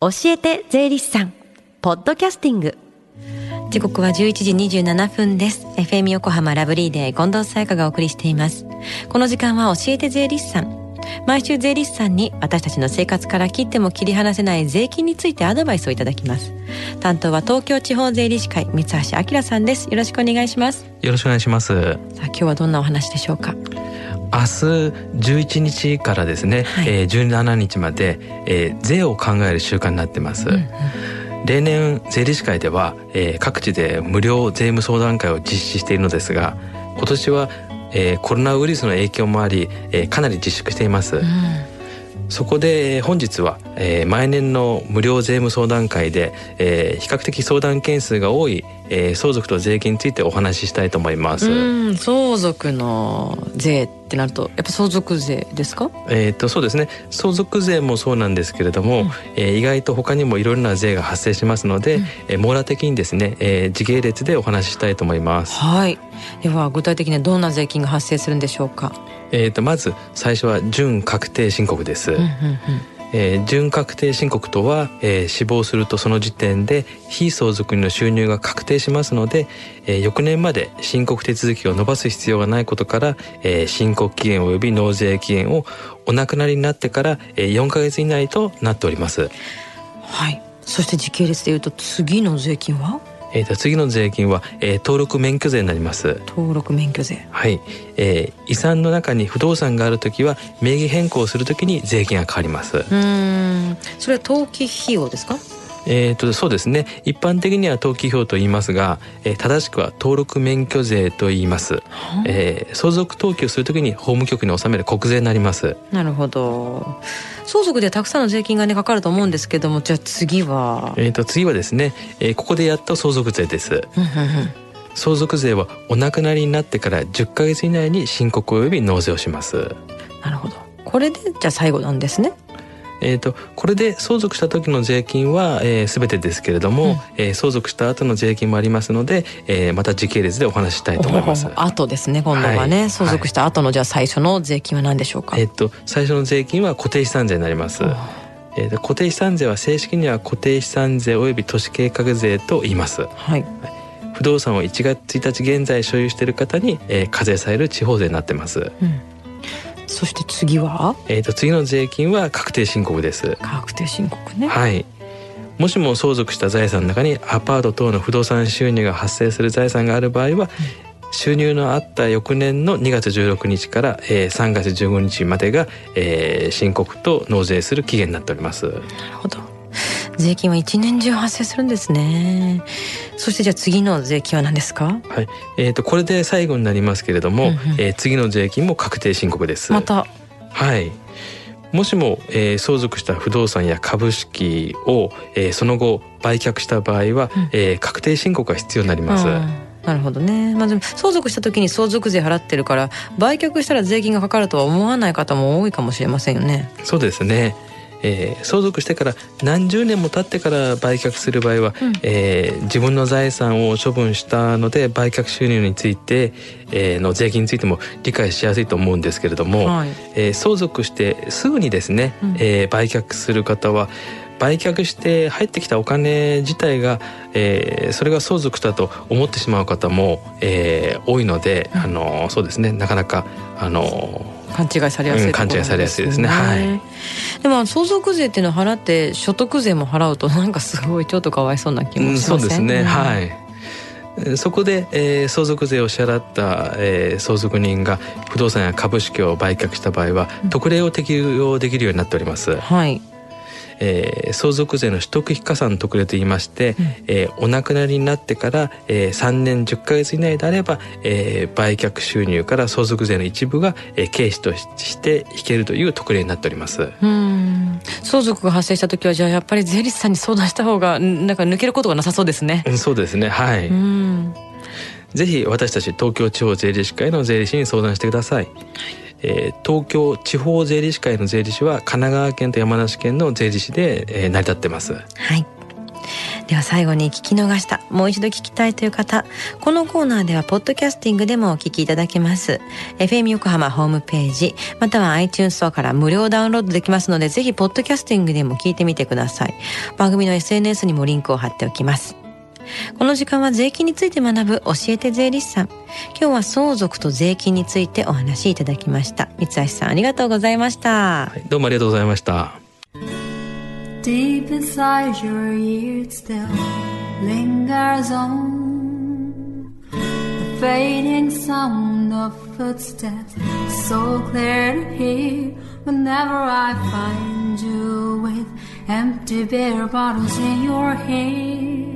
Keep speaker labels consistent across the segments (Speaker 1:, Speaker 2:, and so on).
Speaker 1: 教えて税理士さん。ポッドキャスティング。時刻は11時27分です。FM 横浜ラブリーで近藤沙耶香がお送りしています。この時間は教えて税理士さん。毎週税理士さんに私たちの生活から切っても切り離せない税金についてアドバイスをいただきます。担当は東京地方税理士会三橋明さんです。よろしくお願いします。
Speaker 2: よろしくお願いします。さあ
Speaker 1: 今日はどんなお話でしょうか？
Speaker 2: 明日11日からですね、はい、えー、17日まで、えー、税を考える習慣になってます、うんうん。例年税理士会では、えー、各地で無料税務相談会を実施しているのですが今年は、えー、コロナウイルスの影響もあり、えー、かなり自粛しています、うん、そこで本日は、えー、毎年の無料税務相談会で、えー、比較的相談件数が多い、えー、相続と税金についてお話ししたいと思います。
Speaker 1: 相続の税ってなるとやっぱ相続税ですか？
Speaker 2: えっ、とそうですね。相続税もそうなんですけれども、うん、えー、意外と他にもいろいろな税が発生しますので、うん、えー、網羅的にですね、えー、時系列でお話ししたいと思います。
Speaker 1: はい。では具体的にはどんな税金が発生するんでしょうか？
Speaker 2: えー、とまず最初は準確定申告です。うんうんうんえー、準確定申告とは、えー、死亡するとその時点で非相続人の収入が確定しますので、えー、翌年まで申告手続きを延ばす必要がないことから、えー、申告期限及び納税期限をお亡くなりになってから、えー、4ヶ月以内となっております。
Speaker 1: はいそして時系列でいうと次の税金は？
Speaker 2: えー、と次の税金は、えー、登録免許税になります。
Speaker 1: 登録免許税。
Speaker 2: はい、えー、遺産の中に不動産がある時は名義変更する時に税金が変わります。
Speaker 1: うん。それは登記費用ですか？
Speaker 2: えーと、そうですね。一般的には登記表と言いますが、えー、正しくは登録免許税と言います、えー、相続登記をするときに法務局に納める国税になります。
Speaker 1: なるほど。相続でたくさんの税金がねかかると思うんですけどもじゃあ次は？
Speaker 2: えーと次はですね、えー、ここでやっと相続税です。相続税はお亡くなりになってから10ヶ月以内に申告及び納税をします。
Speaker 1: なるほど。これでじゃあ最後なんですね
Speaker 2: えーと、これで相続した時の税金は、えー、全てですけれども、うん、えー、相続した後の税金もありますので、えー、また時系列でお話したいと思います。
Speaker 1: 後ですね今度はね、はい、相続した後のじゃあ最初の税金は何でしょうか？
Speaker 2: えっ、と最初の税金は固定資産税になります。えー、固定資産税は正式には固定資産税及び都市計画税と言います。はい、はい不動産を1月1日現在所有している方に、えー、課税される地方税になってます。うん
Speaker 1: そして次は？
Speaker 2: えっ、と次の税金は確定申告です。
Speaker 1: 確定申告ね。
Speaker 2: はい。もしも相続した財産の中にアパート等の不動産収入が発生する財産がある場合は、うん、収入のあった翌年の2月16日から、えー、3月15日までが、えー、申告と納税する期限になっております。なる
Speaker 1: ほど税金は一年中発生するんですね。そしてじゃあ次の税金は何ですか？
Speaker 2: はい、えーと、これで最後になりますけれども、うんうん、えー、次の税金も確定申告です。
Speaker 1: また。
Speaker 2: はい。もしも、えー、相続した不動産や株式を、えー、その後売却した場合は、うん、えー、確定申告が必要になります、
Speaker 1: なるほどね、まあ、でも相続した時に相続税払ってるから売却したら税金がかかるとは思わない方も多いかもしれませんよね。
Speaker 2: そうですねえー、相続してから何十年も経ってから売却する場合は、うん、えー、自分の財産を処分したので売却収入について、えー、の税金についても理解しやすいと思うんですけれども、はい、えー、相続してすぐにですね、うん、えー、売却する方は売却して入ってきたお金自体が、えー、それが相続だと思ってしまう方も、えー、多いので、うん、あのそうですね。なかなかあの
Speaker 1: 勘違いされやすい、ね。うん、
Speaker 2: 勘違いされやすいですね。はい。
Speaker 1: でも相続税っていうのを払って所得税も払うとなんかすごいちょっとかわいそうな気もしません、うん、
Speaker 2: そうですね、はい。そこで、えー、相続税を支払った、えー、相続人が不動産や株式を売却した場合は、特例を適用できるようになっております。はい。えー、相続税の取得非加算特例といいまして、うん、えー、お亡くなりになってから、えー、3年10か月以内であれば、えー、売却収入から相続税の一部が、えー、経費として引けるという特例になっております。
Speaker 1: うん相続が発生した時はじゃあやっぱり税理士さんに相談した方がなんか抜けることがなさそうですね。
Speaker 2: そうですねはい。うんぜひ私たち東京地方税理士会の税理士に相談してください。はいえー、東京地方税理士会の税理士は神奈川県と山梨県の税理士で、えー、成り立ってます。
Speaker 1: はい。では最後に聞き逃した。もう一度聞きたいという方。このコーナーではポッドキャスティングでもお聞きいただけます。FM 横浜ホームページまたは iTunes ストアから無料ダウンロードできますのでぜひポッドキャスティングでも聞いてみてください。番組の SNS にもリンクを貼っておきます。この時間は税金について学ぶ教えて税理士さん今日は相続と税金についてお話しいただきました三橋さんありがとうございました、
Speaker 2: はい、どうもありがとうございました
Speaker 3: Deep inside your ears still lingers on the fading sound of footsteps so clear to hear whenever I find you with empty beer bottles in your hand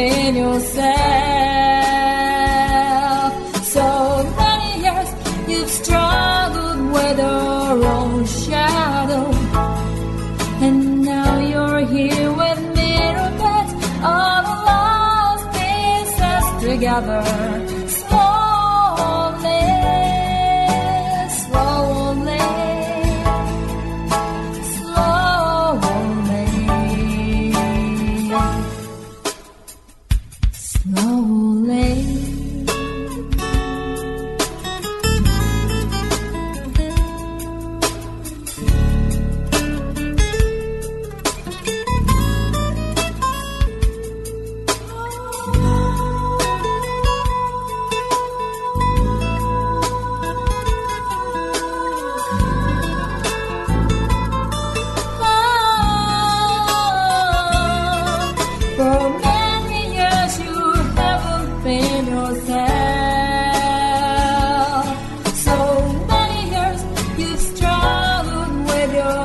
Speaker 3: haven't yourself. So many years you've struggled with your own shadow. And now you're here with put all the lost pieces together.